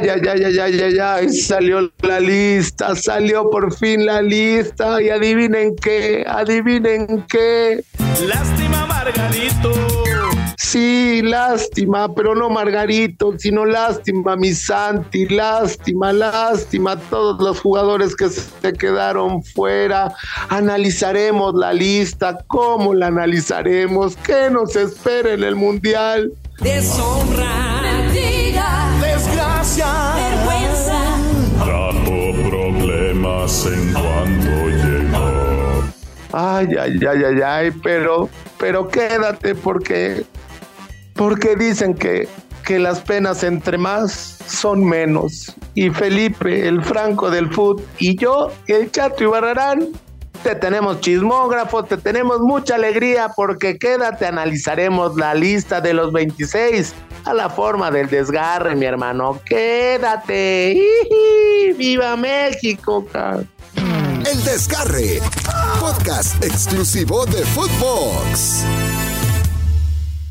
Ay, ay, ay, ay, ay, ay, ay, salió la lista, salió por fin la lista y adivinen qué, adivinen qué. Lástima, Margarito. Sí, lástima, pero no Margarito, sino lástima, mi Santi, lástima, lástima, todos los jugadores que se quedaron fuera. Analizaremos la lista, ¿cómo la analizaremos? ¿Qué nos espera en el Mundial? Deshonra, cuanto llegó. Ay, ay, ay, ay, ay, pero, pero quédate porque, porque dicen que, que las penas entre más son menos. Y Felipe, el franco del fútbol, y yo, el Chato Ibarrarán, te tenemos chismógrafo, te tenemos mucha alegría porque quédate, analizaremos la lista de los 26 a la forma del desgarre, mi hermano. Quédate. ¡Viva México! El Desgarre. Podcast exclusivo de Footbox.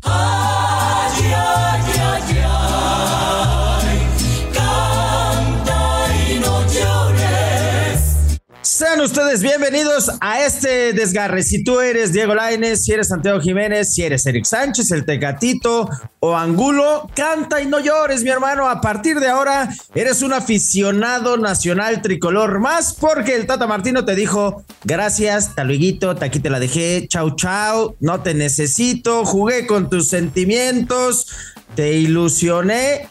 Ay, ay, ay, ay. Sean ustedes bienvenidos a este desgarre. Si tú eres Diego Lainez, si eres Santiago Jiménez, si eres Eric Sánchez, el Tecatito o Angulo, canta y no llores, mi hermano. A partir de ahora eres un aficionado nacional tricolor más porque el Tata Martino te dijo gracias, taluiguito, aquí te la dejé, chau chau, no te necesito, jugué con tus sentimientos, te ilusioné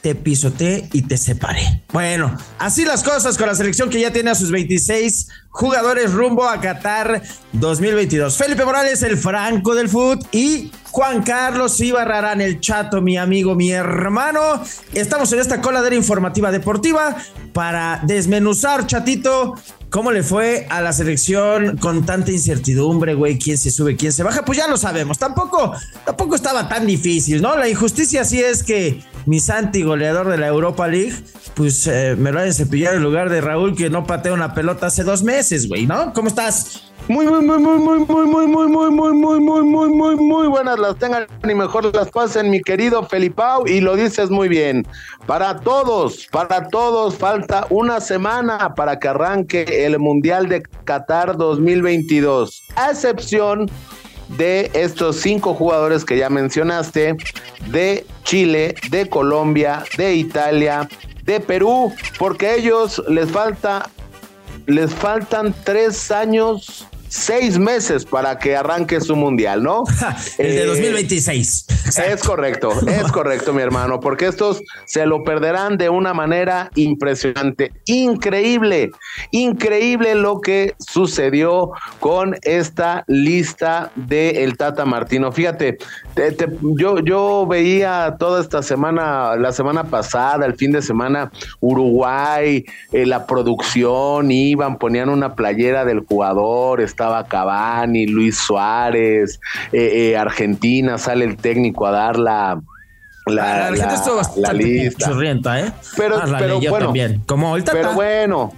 te pisoteé y te separé. Bueno, así las cosas con la selección que ya tiene a sus 26 jugadores rumbo a Qatar 2022. Felipe Morales, el franco del fútbol y Juan Carlos Ibarrarán, el chato, mi amigo, mi hermano. Estamos en esta coladera informativa deportiva para desmenuzar, chatito, ¿Cómo le fue a la selección con tanta incertidumbre, güey? ¿Quién se sube, quién se baja? Pues ya lo sabemos. Tampoco, tampoco estaba tan difícil, ¿no? La injusticia sí es que mi Santi, goleador de la Europa League, pues eh, me lo hayan cepillado en lugar de Raúl, que no pateó una pelota hace dos meses, güey, ¿no? ¿Cómo estás? Muy, muy, muy, muy, muy, muy, muy, muy, muy, muy, muy, muy, muy, muy, muy buenas las tengan y mejor las pasen, mi querido Felipao, y lo dices muy bien. Para todos, para todos, falta una semana para que arranque el Mundial de Qatar 2022, a excepción de estos cinco jugadores que ya mencionaste, de Chile, de Colombia, de Italia, de Perú, porque a ellos les falta les faltan tres años, seis meses para que arranque su mundial, ¿no? el de Eh, 2026. Es correcto, es correcto, mi hermano, porque estos se lo perderán de una manera impresionante, increíble, increíble lo que sucedió con esta lista de el Tata Martino. Fíjate, te- te- yo, yo veía toda esta semana, la semana pasada, el fin de semana, Uruguay, eh, la producción, iban, ponían una playera del jugador, estaba Cavani, Luis Suárez, eh, eh, Argentina, sale el técnico a dar la, la, la, gente la- estuvo la bastante lista. churrienta, ¿eh? Pero- Ah, la pero bueno. también. Como el. Pero bueno,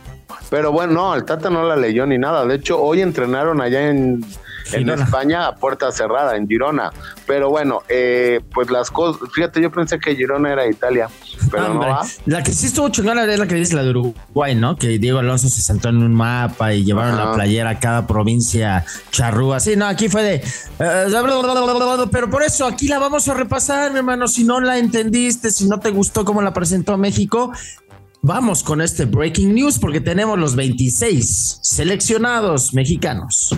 pero bueno, no, el Tata no la leyó ni nada. De hecho, hoy entrenaron allá en. España a puerta cerrada, en Girona. Pero bueno, eh, pues las cosas, fíjate, yo pensé que Girona era Italia, pero Hombre, no va. La que sí estuvo chingona es la que dice la de Uruguay, ¿no? Que Diego Alonso se sentó en un mapa y llevaron Ajá. la playera a cada provincia charrúa. Sí, no, aquí fue de. eh, pero por eso aquí la vamos a repasar, mi hermano. Si no la entendiste, si no te gustó cómo la presentó México, vamos con este breaking news porque tenemos los 26 seleccionados mexicanos.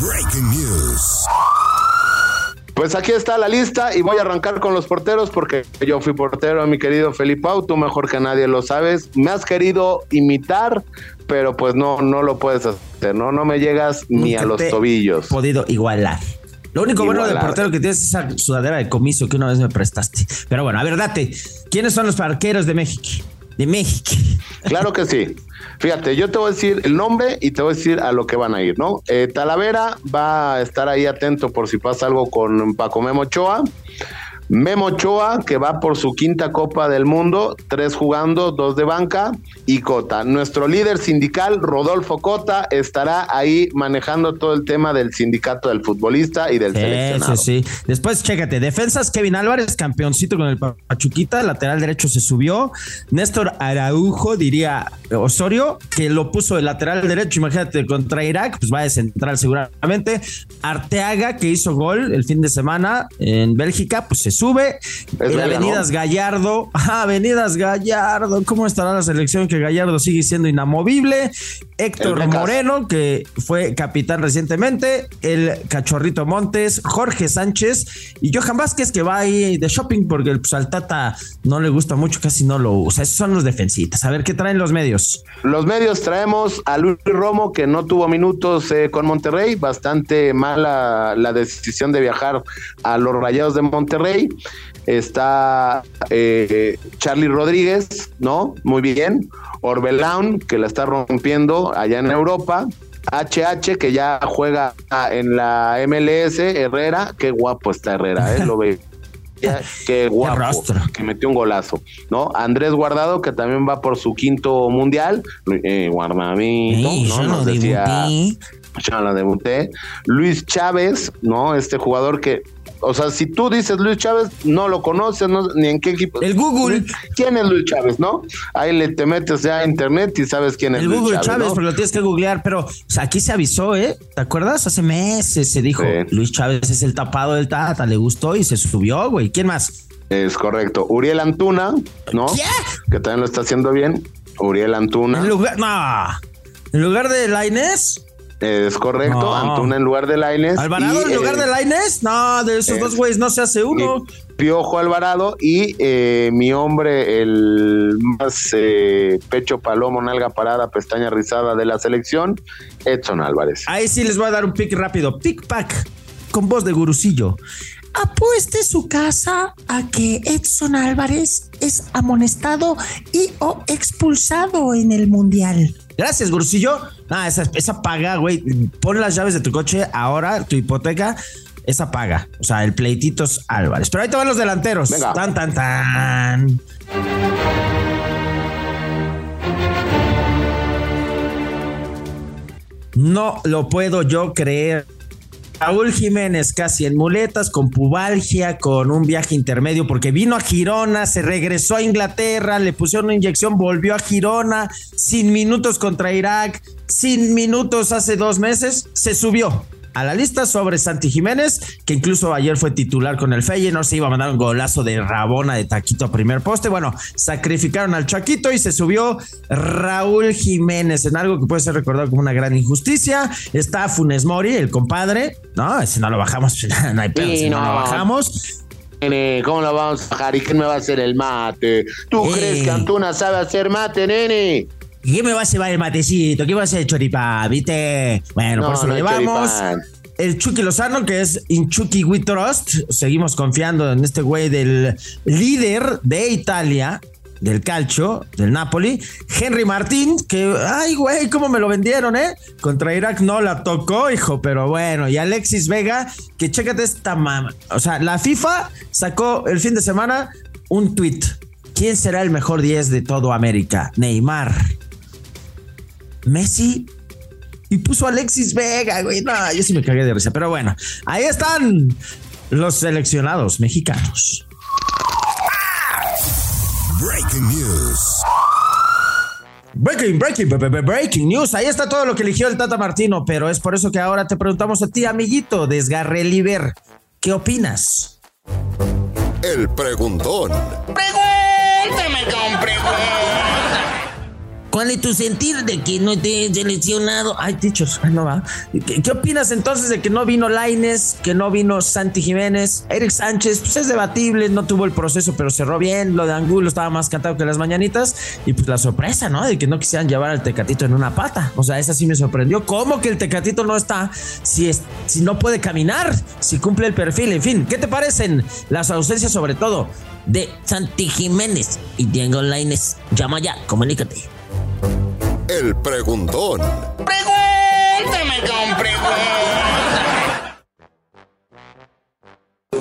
Breaking News. Pues aquí está la lista y voy a arrancar con los porteros porque yo fui portero, mi querido Felipe tú mejor que nadie lo sabes. Me has querido imitar, pero pues no, no lo puedes hacer, ¿no? No me llegas ni a los te he tobillos. Podido igualar. Lo único bueno de portero que tienes es esa sudadera de comiso que una vez me prestaste. Pero bueno, a ver, date. ¿Quiénes son los arqueros de México? De México. Claro que sí. Fíjate, yo te voy a decir el nombre y te voy a decir a lo que van a ir, ¿no? Eh, Talavera va a estar ahí atento por si pasa algo con Paco Memo Ochoa. Memo Ochoa, que va por su quinta Copa del Mundo, tres jugando, dos de banca, y Cota. Nuestro líder sindical, Rodolfo Cota, estará ahí manejando todo el tema del sindicato del futbolista y del seleccionado. Sí, sí. Después, chécate, defensas Kevin Álvarez, campeoncito con el Pachuquita, lateral derecho se subió. Néstor Araujo, diría Osorio, que lo puso de lateral derecho, imagínate, contra Irak, pues va a central seguramente. Arteaga, que hizo gol el fin de semana en Bélgica, pues se sube. Es Avenidas Gallardo, ah, Avenidas Gallardo, ¿cómo estará la selección? Que Gallardo sigue siendo inamovible. Héctor. Moreno, que fue capitán recientemente. El Cachorrito Montes, Jorge Sánchez y Johan Vázquez, que va ahí de shopping porque pues, al Tata no le gusta mucho, casi no lo usa. Esos son los defensitas. A ver qué traen los medios. Los medios traemos a Luis Romo, que no tuvo minutos eh, con Monterrey, bastante mala la decisión de viajar a los Rayados de Monterrey. Está eh, Charlie Rodríguez, ¿no? Muy bien. Orbelán, que la está rompiendo allá en Europa. HH, que ya juega en la MLS. Herrera, qué guapo está Herrera, ¿eh? Lo ve. Qué guapo, que metió un golazo, ¿no? Andrés Guardado, que también va por su quinto mundial, eh, Sí, ¿no? Nos decía, debuté. ya lo debuté. Luis Chávez, ¿no? Este jugador que, o sea, si tú dices Luis Chávez, no lo conoces, no, ni en qué equipo. El Google. ¿Quién es Luis Chávez, no? Ahí le te metes ya a internet y sabes quién es El Luis Google Chávez, Chávez, ¿no? pero lo tienes que googlear. Pero o sea, aquí se avisó, ¿eh? ¿Te acuerdas? Hace meses se dijo: Sí. Luis Chávez es el tapado del Tata, le gustó y se subió, güey. ¿Quién más? Es correcto. Uriel Antuna, ¿no? ¿Qué? Que también lo está haciendo bien. Uriel Antuna. En lugar, no. En lugar de Lainez, Es correcto. No. Antuna en lugar de Laines. Alvarado en lugar de Lainez, no, de esos eh, dos güeyes no se hace uno. Piojo Alvarado y eh, mi hombre, el más eh, pecho palomo, nalga parada, pestaña rizada de la selección, Edson Álvarez. Ahí sí les voy a dar un pick rápido. Pick pack con voz de gurusillo. Apueste su casa a que Edson Álvarez es amonestado y o expulsado en el mundial. Gracias, gurusillo. Ah, esa, esa paga, güey. Pon las llaves de tu coche ahora, tu hipoteca. Esa paga. O sea, el pleititos Álvarez. Pero ahí te van los delanteros. Venga. Tan, tan, tan. No lo puedo yo creer. Raúl Jiménez casi en muletas, con pubalgia, con un viaje intermedio, porque vino a Girona, se regresó a Inglaterra, le pusieron una inyección, volvió a Girona, sin minutos contra Irak, sin minutos hace dos meses, se subió a la lista sobre Santi Jiménez, que incluso ayer fue titular con el Feyenoord, se iba a mandar un golazo de Rabona de taquito a primer poste. Bueno, sacrificaron al Chaquito y se subió Raúl Jiménez en algo que puede ser recordado como una gran injusticia. Está Funes Mori, el compadre. No, ese no lo bajamos, no hay pedo, Sí, ese no. no. lo bajamos. Nene, ¿cómo lo vamos a bajar? ¿Y quién me va a hacer el mate? ¿Tú Eh. crees que Antuna sabe hacer mate, nene? ¿Y ¿Qué me va a llevar el matecito? ¿Qué va a hacer el choripán? ¿Viste? Bueno, No, por eso no lo llevamos. choripán. El Chucky Lozano, que es in Chucky We Trust. Seguimos confiando en este güey del líder de Italia, del calcio, del Napoli. Henry Martín, que, ay, güey, cómo me lo vendieron, ¿eh? Contra Irak no la tocó, hijo, pero bueno. Y Alexis Vega, que chécate esta mama. O sea, la FIFA sacó el fin de semana un tweet. ¿Quién será el mejor 10 de todo América? Neymar. Messi y puso a Alexis Vega, güey. No, yo sí me cagué de risa. Pero bueno, ahí están los seleccionados mexicanos. Breaking news. Breaking, breaking, bre- bre- breaking news. Ahí está todo lo que eligió el Tata Martino, pero es por eso que ahora te preguntamos a ti, amiguito, Desgarre Liber. ¿Qué opinas? El preguntón. Pregúntame con preguntas. ¿Cuál es tu sentir de que no te he seleccionado? Ay, dichos, ay, no va. ¿Qué, qué opinas entonces de que no vino Laines, que no vino Santi Jiménez? Eric Sánchez, pues es debatible, no tuvo el proceso, pero cerró bien. Lo de Angulo estaba más cantado que las mañanitas. Y pues la sorpresa, ¿no? De que no quisieran llevar al Tecatito en una pata. O sea, esa sí me sorprendió. ¿Cómo que el Tecatito no está si, es, si no puede caminar? Si cumple el perfil, en fin. ¿Qué te parecen las ausencias, sobre todo, de Santi Jiménez y Diego Laines? Llama ya, comunícate. El preguntón. Pregúntame con preguntas.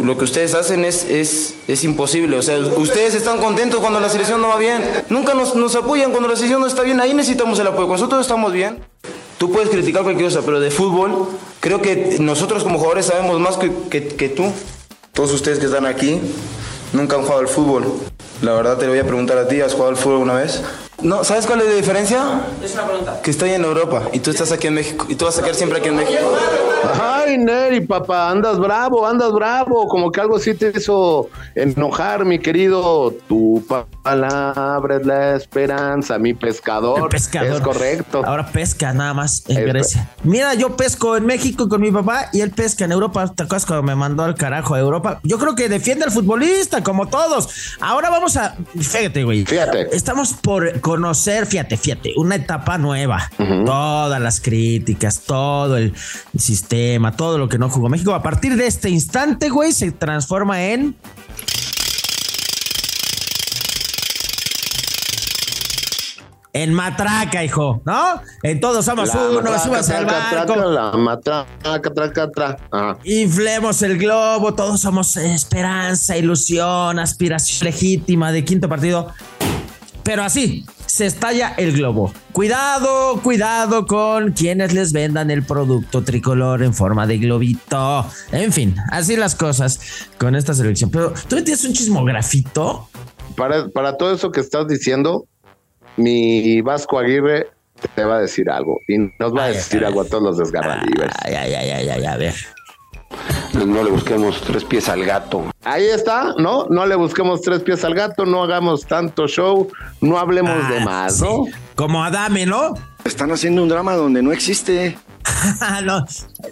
lo que ustedes hacen es, es, es imposible. O sea, ustedes están contentos cuando la selección no va bien. Nunca nos, nos apoyan cuando la selección no está bien. Ahí necesitamos el apoyo. Cuando nosotros estamos bien, tú puedes criticar cualquier cosa, pero de fútbol, creo que nosotros como jugadores sabemos más que, que, que tú. Todos ustedes que están aquí nunca han jugado al fútbol. La verdad te lo voy a preguntar a ti, ¿has jugado al fútbol alguna vez? No, ¿sabes cuál es la diferencia? Es una pregunta. Que estoy en Europa y tú estás aquí en México y tú vas a quedar siempre aquí en México. Ay, Neri, papá, andas bravo, andas bravo. Como que algo sí te hizo enojar, mi querido. Tu palabra es la esperanza, mi pescador. Pescador. Es correcto. Ahora pesca nada más en Es- Grecia. Mira, yo pesco en México con mi papá y él pesca en Europa. ¿Te acuerdas cuando me mandó al carajo a Europa? Yo creo que defiende al futbolista, como todos. Ahora vamos a. Fíjate, güey. Fíjate. Estamos por conocer, fíjate, fíjate, una etapa nueva. Todas las críticas, todo el sistema, todo lo que no jugó México. A partir de este instante, güey, se transforma en. En matraca, hijo, ¿no? En todos somos La uno, matraca, súbase al traca, barco. traca, La matraca, traca, tra. Ajá. Inflemos el globo, todos somos esperanza, ilusión, aspiración legítima de quinto partido. Pero así, se estalla el globo. Cuidado, cuidado con quienes les vendan el producto tricolor en forma de globito. En fin, así las cosas con esta selección. Pero tú me tienes un chismografito. Para, para todo eso que estás diciendo, mi Vasco Aguirre te va a decir algo. Y nos va a decir ay, algo a todos los desgarradivers. Ay, ay, ay, ay, ay, a ver. No le busquemos tres pies al gato. Ahí está, ¿no? No le busquemos tres pies al gato, no hagamos tanto show, no hablemos de Ah, más, sí. ¿no? Como Adame, ¿no? Están haciendo un drama donde no existe. no,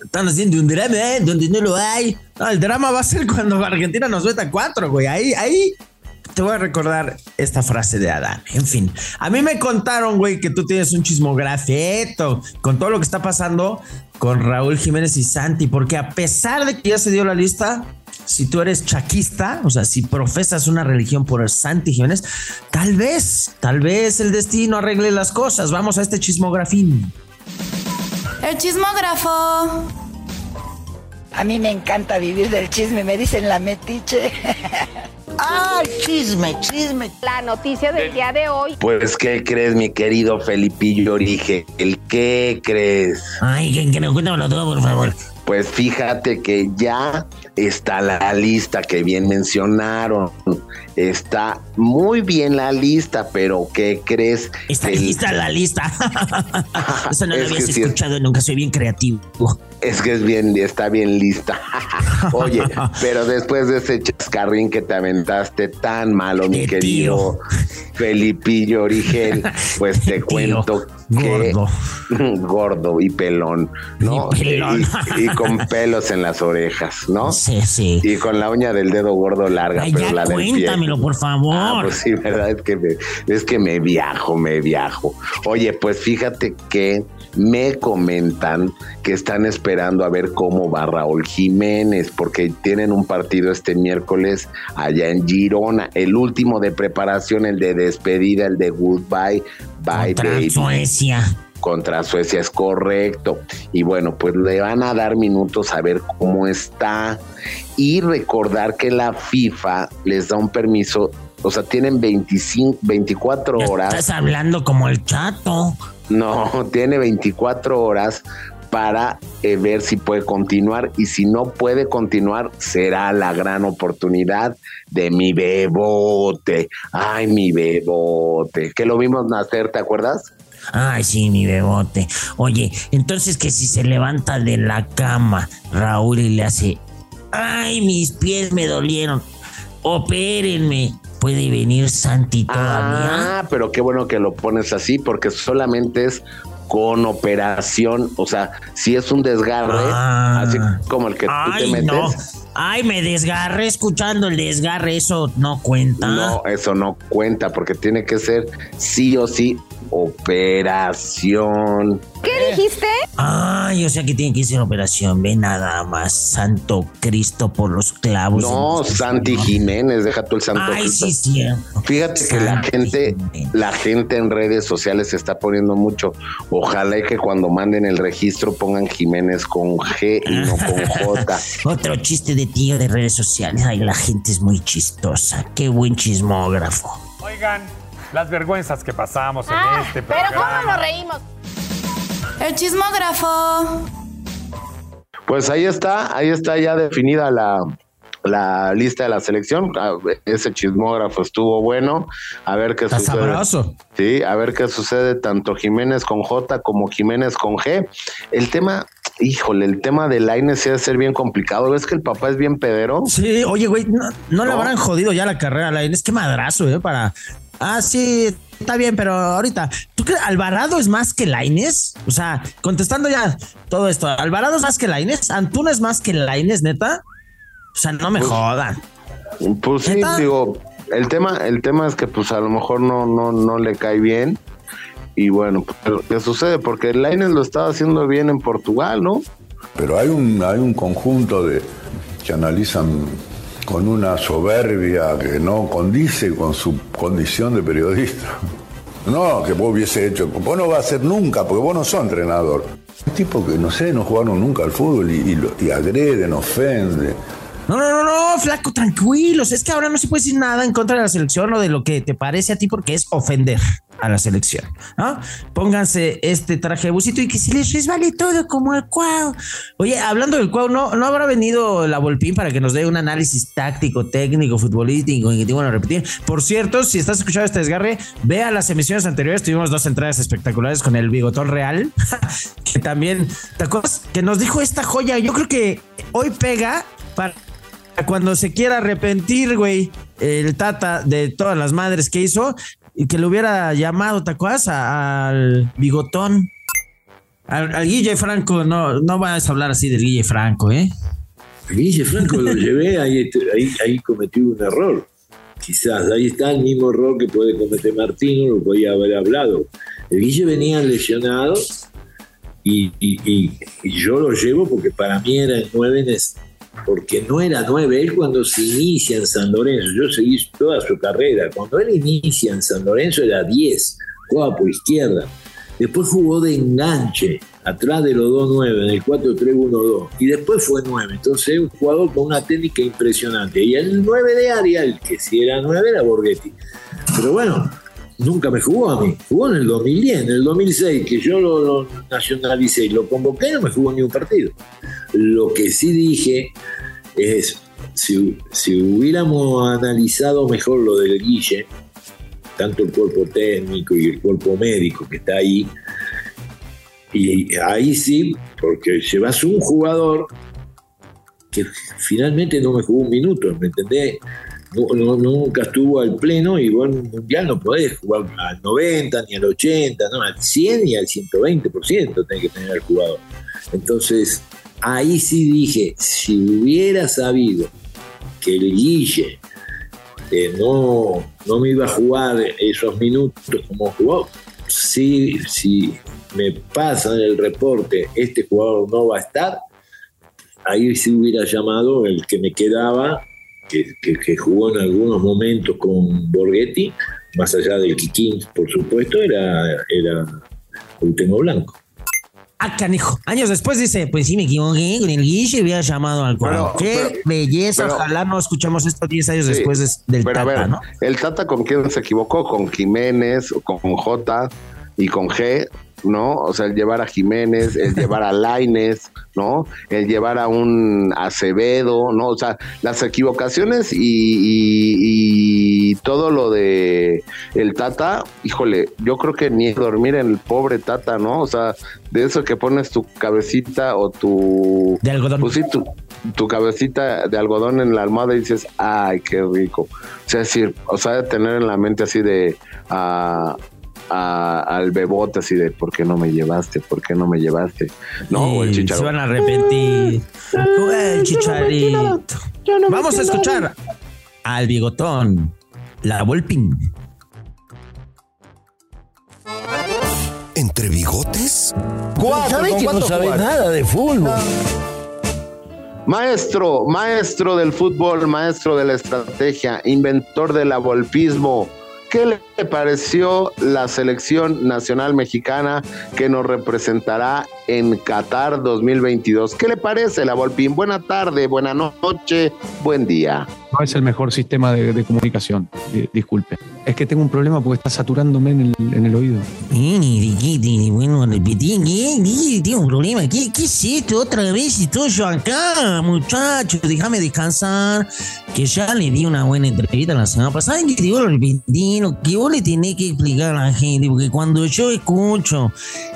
están haciendo un drama ¿eh? donde no lo hay. No, el drama va a ser cuando Argentina nos meta cuatro, güey. Ahí, ahí te voy a recordar esta frase de Adán. En fin, a mí me contaron, güey, que tú tienes un chismografeto con todo lo que está pasando con Raúl Jiménez y Santi, porque a pesar de que ya se dio la lista, si tú eres chaquista, o sea, si profesas una religión por Santi Jiménez, tal vez, tal vez el destino arregle las cosas. Vamos a este chismografín. El chismógrafo. A mí me encanta vivir del chisme, me dicen la metiche. ¡Ay, chisme, chisme! La noticia del día de hoy. Pues, ¿qué crees, mi querido Felipillo Orige? ¿El qué crees? Ay, que, que no cuéntamelo todo, por favor. Pues fíjate que ya está la lista que bien mencionaron. Está muy bien la lista, pero ¿qué crees? Está El- lista la lista. Eso no lo Es habías sí escuchado nunca, soy bien creativo. Es que es bien, está bien lista. Oye, pero después de ese chascarrín que te aventaste tan malo, mi querido Felipillo Origel, pues te Tío, que gordo. gordo y pelón, ¿no? Y pelón. Y, y con pelos en las orejas, ¿no? Sí, sí. Y con la uña del dedo gordo larga, Ay, pero ya la del pie. cuéntamelo, por favor. Ah, pues sí, verdad, es que me, es que me viajo, me viajo. Oye, pues fíjate que me comentan que están esperando a ver cómo va Raúl Jiménez, porque tienen un partido este miércoles allá en Girona, el último de preparación, el de despedida, el de goodbye, bye Contra baby Suecia. contra Suecia es correcto. Y bueno, pues le van a dar minutos a ver cómo está y recordar que la FIFA les da un permiso, o sea, tienen 25, 24 Ya horas. Estás hablando como el chato. No, tiene 24 horas para eh, ver si puede continuar y si no puede continuar será la gran oportunidad de mi bebote. Ay, mi bebote, que lo vimos nacer, ¿te acuerdas? Ay, sí, mi bebote. Oye, entonces que si se levanta de la cama Raúl y le hace, ay, mis pies me dolieron, opérenme. ¿Puede venir Santi todavía? Ah, pero qué bueno que lo pones así, porque solamente es con operación. O sea, si es un desgarre, Ah. así como el que tú te metes. no. Ay, me desgarré escuchando el desgarre, eso no cuenta. No, eso no cuenta porque tiene que ser sí o sí operación. ¿Qué dijiste? Ay, o sea que tiene que hacer operación. Ve nada más. Santo Cristo por los clavos. No, Santi Jiménez, deja tú el Santo Ay, Cristo. sí, sí. Fíjate que la gente, Jiménez. la gente en redes sociales se está poniendo mucho. Ojalá y que cuando manden el registro pongan Jiménez con G y no con J. Otro chiste de tío de redes sociales. Ay, la gente es muy chistosa. Qué buen chismógrafo. Oigan, las vergüenzas que pasamos en Ah, este pero programa. ¿cómo nos reímos? El chismógrafo. Pues ahí está, ahí está ya definida la, la lista de la selección. Ah, Ese chismógrafo estuvo bueno. A ver qué Está sucede. sabroso. Sí, a ver qué sucede tanto Jiménez con J como Jiménez con G. El tema, híjole, el tema de Lainez sí debe ser bien complicado. ¿Ves que el papá es bien pedero? Sí, oye, güey, no, no le No. habrán jodido ya la carrera a la Inés. Qué madrazo, ¿eh? Para. Ah, sí, está bien, pero ahorita. ¿Tú crees Alvarado es más que Laines? O sea, contestando ya todo esto, ¿Alvarado es más que Laines? ¿Antuna es más que Laines, neta? O sea, no me jodan. Pues sí, ¿Neta? digo, el tema, el tema es que pues a lo mejor no, no, no le cae bien. Y bueno, pero ¿qué sucede? Porque Lainez lo estaba haciendo bien en Portugal, ¿no? Pero hay un, hay un conjunto de que analizan con una soberbia que no condice con su condición de periodista. No, que vos hubiese hecho, vos no vas a ser nunca, porque vos no sos entrenador. Un tipo que, no sé, no jugaron nunca al fútbol y, y agreden, ofende. No, no, no, no, flaco, tranquilos. Es que ahora no se puede decir nada en contra de la selección o de lo que te parece a ti porque es ofender a la selección. ¿no? Pónganse este traje de busito y que se les resbale todo como el cuau. Oye, hablando del cuau, ¿no, no habrá venido la Volpín para que nos dé un análisis táctico, técnico, futbolístico, y que bueno, repetir. Por cierto, si estás escuchando este desgarre, vea las emisiones anteriores. Tuvimos dos entradas espectaculares con el bigotón real, que también, ¿te acuerdas? Que nos dijo esta joya. Yo creo que hoy pega para cuando se quiera arrepentir, güey, el Tata de todas las madres que hizo y que le hubiera llamado, ¿te acuerdas? Al bigotón. Al, al Guille Franco, no, no vas a hablar así del Guille Franco, ¿eh? Guille Franco lo llevé, ahí, ahí, ahí cometí un error. Quizás, ahí está el mismo error que puede cometer Martino, lo podía haber hablado. El Guille venía lesionado y, y- y- yo lo llevo porque para mí era el 9, en es- porque no era 9 él cuando se inicia en San Lorenzo. Yo seguí toda su carrera. Cuando él inicia en San Lorenzo era 10, jugaba por izquierda. Después jugó de enganche, atrás de los dos 9, en el 4-3-1-2. Y después fue 9. Entonces, un jugador con una técnica impresionante. Y el 9 de área, el que si era 9, era Borghetti. Pero bueno, nunca me jugó a mí. Jugó en el 2010, en el 2006, que yo lo, lo nacionalicé y lo convoqué, no me jugó ni un partido. Lo que sí dije es, si, si hubiéramos analizado mejor lo del Guille, tanto el cuerpo técnico y el cuerpo médico que está ahí, y ahí sí, porque llevas un jugador que finalmente no me jugó un minuto, ¿me entendés? Nunca estuvo al pleno y en un mundial no podés jugar al 90 ni al 80, no, al 100 y al 120% tenés que tener al jugador. Entonces, ahí sí dije, si hubiera sabido que el Guille eh, no, no me iba a jugar esos minutos como jugó, si, si me pasan el reporte, este jugador no va a estar, ahí sí hubiera llamado el que me quedaba, que, que- que jugó en algunos momentos con Borghetti, más allá del Kikín, por supuesto, era, era Último Blanco. Ah, canijo. Años después dice, pues sí, me equivoqué con el Guille y hubiera llamado al cuadro. Pero- Qué pero- belleza. pero- Ojalá no escuchamos esto 10 años Sí, después de- del Pero a Tata, ver, ¿no? el Tata con quién se equivocó, con Jiménez, o con J y con G, ¿no? O sea, el llevar a Jiménez, el llevar a Laines, ¿no? El llevar a un Acevedo, ¿no? O sea, las equivocaciones y, y- y todo lo de el Tata, híjole, yo creo que ni dormir en el pobre Tata, ¿no? O sea, de eso que pones tu cabecita o tu... De algodón. Pues sí, tu, tu cabecita de algodón en la almohada y dices, ay, qué rico. O sea, decir, o sea, de tener en la mente así de a- a- al bebote así de ¿por qué no me llevaste? ¿Por qué no me llevaste? No, o el Y chicharro. Se van a arrepentir. El chicharito. Vamos a escuchar al bigotón, la Volpin. ¿Entre bigotes? Cuatro, ¿Sabe ¿con que no sabe nada de fútbol? Maestro, maestro del fútbol, maestro de la estrategia, inventor del abolpismo. ¿Qué le pareció la selección nacional mexicana que nos representará en Qatar 2022? ¿Qué le parece la Volpín? Buena tarde, buena noche, buen día. No es el mejor sistema de, comunicación, di- disculpe. Es que tengo un problema porque está saturándome en el, en el oído. Eh, ¿qué te- Bueno, repetí. Tengo un problema. ¿Qué, ¿Qué es esto? Otra vez estoy yo acá, muchacho. Déjame descansar. Que ya le di una buena entrevista la semana pasada. ¿Saben qué te digo? Lo repetí, lo que vos le tenés que explicar a la gente. Porque cuando yo escucho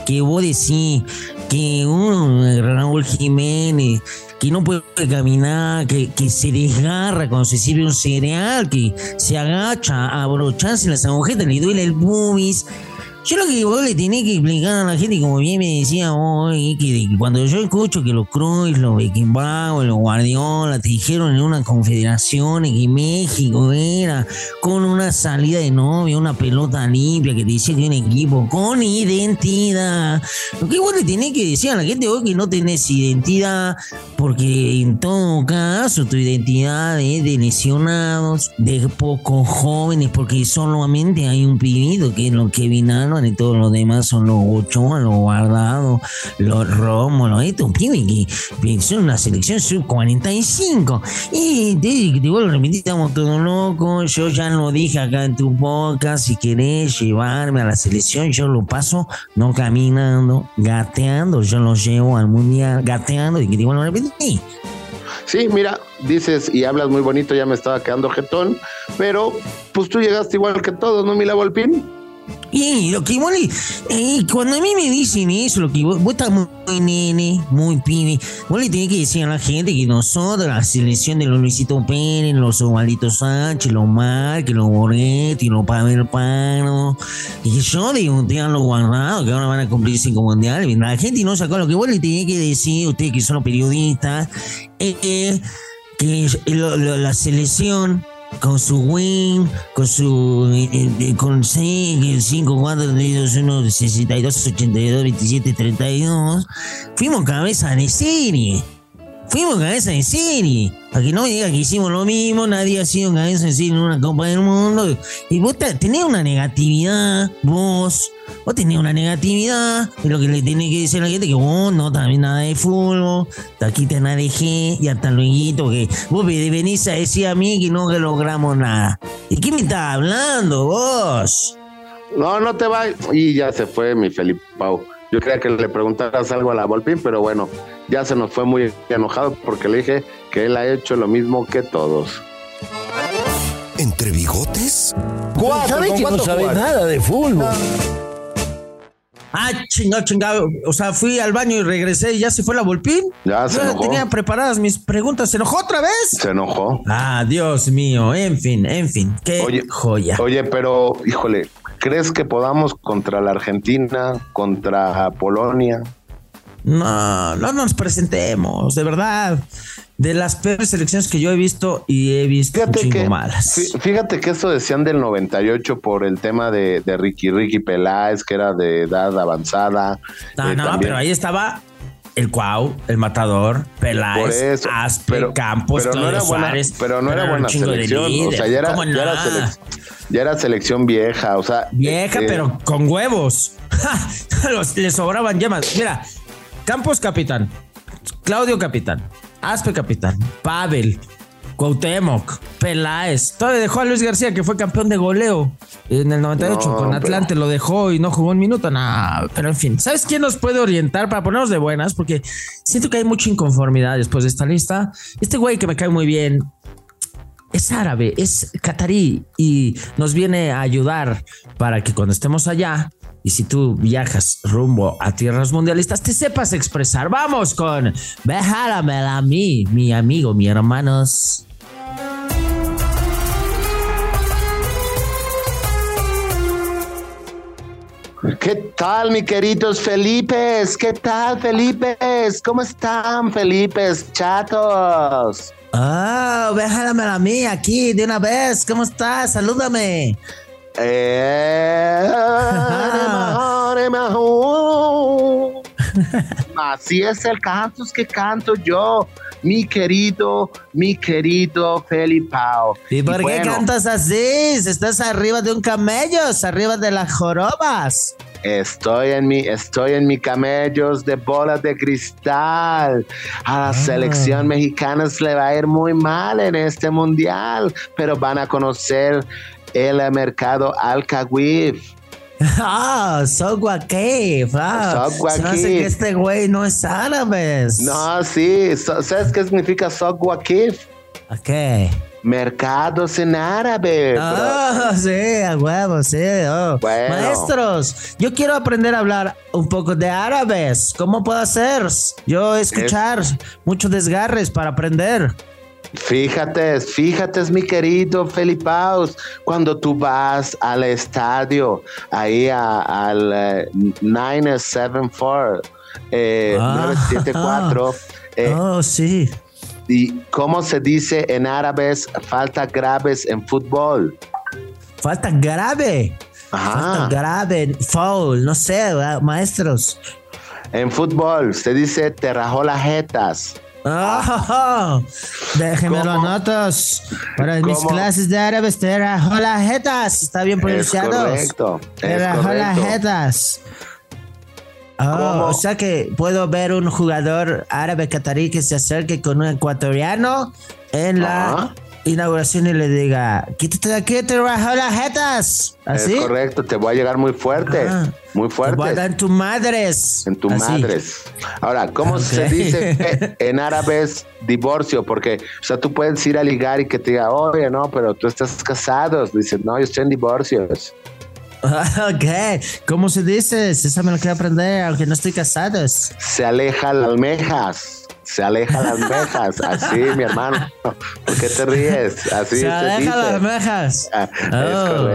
que vos decís que un Raúl Jiménez que no puede caminar, que, que se desgarra cuando se sirve un cereal, que se agacha a abrocharse las agujetas, le duele el pubis. Yo lo que vos le tenés que explicar a la gente, como bien me decía hoy, que cuando yo escucho que los Cruz, los Beckenbauer, los Guardiola te dijeron en una confederación que México era con una salida de novia, una pelota limpia, que te decía que un equipo con identidad. Lo que vos le tenés que decir a la gente hoy que no tenés identidad, porque en todo caso tu identidad es de lesionados, de pocos jóvenes, porque solamente hay un pibito que es lo que Alban y todos los demás son los Ochoa, los Guardados, los Rómulo, esto un pibe que en una selección sub-45. Y te, te vuelvo a estamos todos locos. Yo ya lo dije acá en tu podcast. Si querés llevarme a la selección, yo lo paso no caminando, gateando. Yo lo llevo al mundial, gateando. Y que te vuelvo a. Sí, mira, dices y hablas muy bonito, ya me estaba quedando jetón, pero pues tú llegaste igual que todos, ¿no, Mila Volpín? Y lo que vos le- eh, cuando a mí me dicen eso, lo que vos, vos estás muy nene, muy pibe, vos le tenés que decir a la gente que nosotros, la selección de los Luisito Pérez, los Osvaldito Sánchez, los Márquez, los Borghetti, los Pavel Pano, y yo digo, tengan los guardados, que ahora van a cumplir cinco mundiales, la gente no sacó lo que vos le tenés que decir, ustedes que son los periodistas, eh, eh, que lo- lo- la selección con su wing, con su eh, eh, con 5, 4, 32, 1, 62, 82, 27, 32, fuimos cabeza de serie. Fuimos cabeza de serie. Para que no me diga que hicimos lo mismo, nadie ha sido cabeza de serie en una Copa del Mundo. Y vos te- tenés una negatividad, vos. Vos tenés una negatividad. Es lo que le tenés que decir a la gente que vos no también nada de fútbol. De aquí te dejé y hasta luego. Que vos venís a decir a mí que no logramos nada. ¿De qué me estás hablando vos? No, no te va. Y ya se fue mi Felipe Pau. Yo creía que le preguntaras algo a la Volpín, pero bueno, ya se nos fue muy enojado porque le dije que él ha hecho lo mismo que todos. ¿Entre bigotes? ¿Sabe que no sabe nada de fútbol? Ah, chingado, chingado. O sea, fui al baño y regresé y ya se fue la Volpín. Ya se Yo enojó. tenía preparadas mis preguntas. ¿Se enojó otra vez? Se enojó. Ah, Dios mío. En fin, en fin. Qué joya. Oye, pero, híjole, ¿crees que podamos contra la Argentina, contra Polonia? No, no nos presentemos, de verdad. De las peores selecciones que yo he visto y he visto un chingo malas. Fí- Fíjate que eso decían del 98 por el tema de, de Ricky Ricky Peláez, que era de edad avanzada. No, Eh, no, también- pero ahí estaba el Cuau, el Matador, Peláez, eso, Aspe, pero- Campos, pero no era buena, Suárez. pero no era buena selección, o sea, ya era, ¿Cómo ya era no? selec- ya era selección vieja, o sea, Vieja, eh, pero con huevos. Los- le sobraban yemas. Mira, Campos capitán, Claudio capitán, Aspe capitán, Pavel, Cuauhtémoc, Peláez. Todavía dejó a Luis García, que fue campeón de goleo en el 98 No, con pero- Atlante. Lo dejó y no jugó un minuto. Nah, pero en fin, ¿sabes quién nos puede orientar para ponernos de buenas? Porque siento que hay mucha inconformidad después de esta lista. Este güey que me cae muy bien, es árabe, es catarí y nos viene a ayudar para que cuando estemos allá y si tú viajas rumbo a tierras mundialistas te sepas expresar. Vamos con Béjalamela a mí, mi amigo, mi hermanos. ¿Qué tal, mi queridos Felipes? ¿Qué tal, Felipes? ¿Cómo están, Felipes? Chatos. Ah, Béjalamela a mí aquí de una vez. ¿Cómo estás? Salúdame. Eh. Así es el canto que canto yo, mi querido, mi querido Felipao. ¿Y por qué bueno, cantas así? Estás arriba de un camello, arriba de las jorobas. Estoy en mi, estoy en mi camellos de bolas de cristal. A la selección mexicana se le va a ir muy mal en este mundial, pero van a conocer el mercado Alcahuif. Ah, Sogua Cave. Ah, se hace que este güey no es árabe. No, sí, ¿sabes qué significa Sogwakif? ¿Qué? Mercados en árabe. Ah, sí, a huevo, sí. oh. Bueno. Maestros, yo quiero aprender a hablar un poco de árabes. ¿Cómo puedo hacer? Yo escuchar muchos desgarres para aprender. Fíjate, fíjate, mi querido Felipaus, cuando tú vas al estadio, ahí a- al eh, 974, eh, Ah. 974, eh, oh, sí. ¿y cómo se dice en árabes falta graves en fútbol? Falta grave. Ajá. Falta grave. Foul, no sé, maestros. En fútbol se dice te rajó las jetas. Ah, déjeme lo anotos. Para mis ¿Cómo? clases de árabes, te rajó las jetas. Está bien pronunciado. correcto, Te es rajó las correcto. jetas. Oh, ¿Cómo? o sea que puedo ver un jugador árabe catarí que se acerque con un ecuatoriano en la. Inauguración y le diga: Quítate de aquí, te rajó las jetas. ¿Así? Es correcto, te voy a llegar muy fuerte, Ah. muy Te voy a fuerte. dar en tu madres. En tu Así. madres. Ahora, ¿cómo se Ok. dice en árabes divorcio? Porque, o sea, tú puedes ir a ligar y que te diga, oye, no, pero tú estás casado. Dices, no, yo estoy en divorcios. Ok, ¿cómo se dice? Esa me lo quiero aprender, aunque no estoy casado. Se aleja las almejas. Se aleja las almejas. Así, mi hermano. ¿Por qué te ríes? Así se aleja dice. las almejas. Ah, Oh.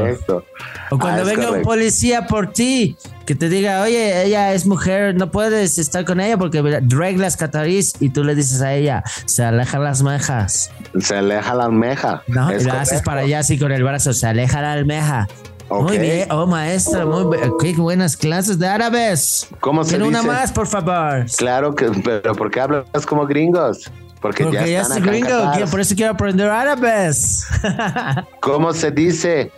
Es correcto. O cuando Ah, venga un correcto. policía por ti, que te diga, oye, ella es mujer, no puedes estar con ella porque reglas catarís, y tú le dices a ella, se aleja las almejas. Se aleja la almeja. No, y lo haces correcto. para allá así con el brazo, se aleja la almeja. Muy Ok. bien, oh maestra, muy bu- qué buenas clases de árabes. ¿Cómo se Tiene una dice? más, por favor. Claro que, pero ¿por qué hablas como gringos? Porque, Porque ya ya están soy acá gringo, por eso quiero aprender árabes. ¿Cómo se dice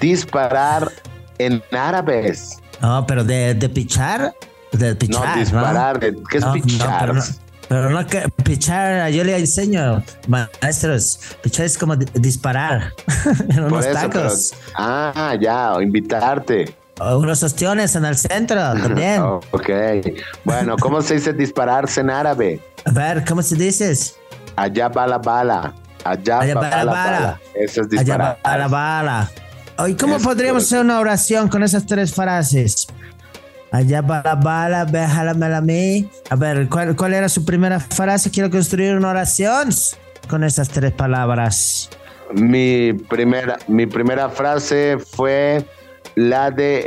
disparar en árabes? No, pero de, de pichar, de pichar. no, disparar. de- ¿Qué es No, no, pichar? no, pero no que pichar, yo le enseño, maestros. Pichar es como di- disparar en unos eso, tacos. pero- ah, ya, o invitarte. O unos ostiones en el centro también. Oh, ok. Bueno, ¿cómo se dice dispararse en árabe? A ver, ¿cómo se dices? Allá va la bala. Allá, Allá va va la la bala. bala. Eso es Allá disparar. va la bala. Oye, ¿cómo podríamos hacer una oración con esas tres frases? Allá va la bala, déjalamela a mí. A ver, ¿cuál, ¿cuál era su primera frase? Quiero construir una oración con esas tres palabras. Mi primera, mi primera frase fue la de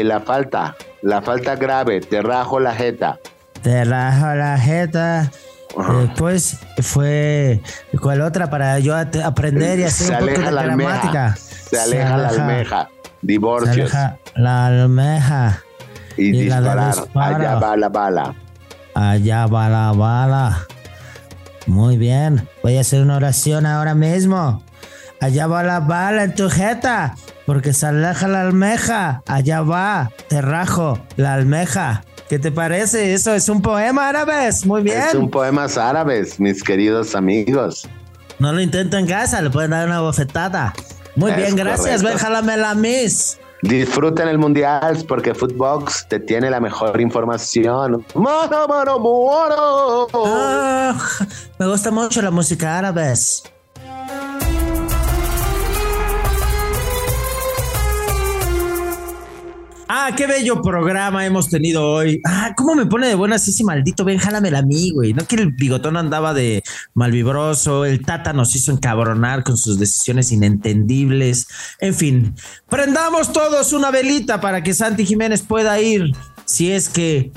eh, la falta. La falta grave. Te rajo la jeta. Te rajo la jeta. Después fue. ¿Cuál otra? Para yo aprender y hacer Se un poco de la almeja. gramática. Se aleja la almeja. Se Divorcios. aleja la almeja. Y, y disparar. Allá va la bala. Allá va la bala. Muy bien. Voy a hacer una oración ahora mismo. Allá va la bala en tu jeta. Porque se aleja la almeja. Allá va. Te rajo la almeja. ¿Qué te parece? Eso es un poema árabes. Muy bien. Es un poemas árabes, mis queridos amigos. No lo intento en casa, le pueden dar una bofetada. Muy Es bien, gracias. correcto. La miss. Disfruten el mundial porque Footbox te tiene la mejor información. Mano, mano, mano. Ah, me gusta mucho la música árabes. Ah, qué bello programa hemos tenido hoy. Ah, cómo me pone de buenas ese maldito ven, jálamela a mí, güey. No que el bigotón andaba de malvibroso, el Tata nos hizo encabronar con sus decisiones inentendibles. En fin, prendamos todos una velita para que Santi Jiménez pueda ir. Si es que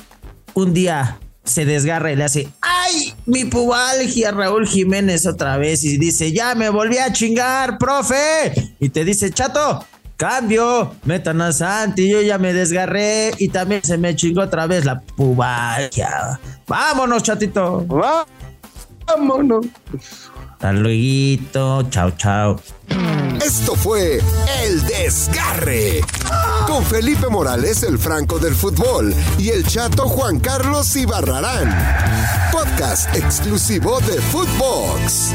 un día se desgarra y le hace ¡Ay! Mi pubalgia, Raúl Jiménez otra vez. Y dice, ya me volví a chingar, profe. Y te dice, chato, Cambio, metan a Santi, yo ya me desgarré y también se me chingó otra vez la pubalia. Vámonos, chatito. Vámonos. Hasta luego, chao, chao. Esto fue El Desgarre. Con Felipe Morales, el Franco del Fútbol, y el chato Juan Carlos Ibarrarán. Podcast exclusivo de Footbox.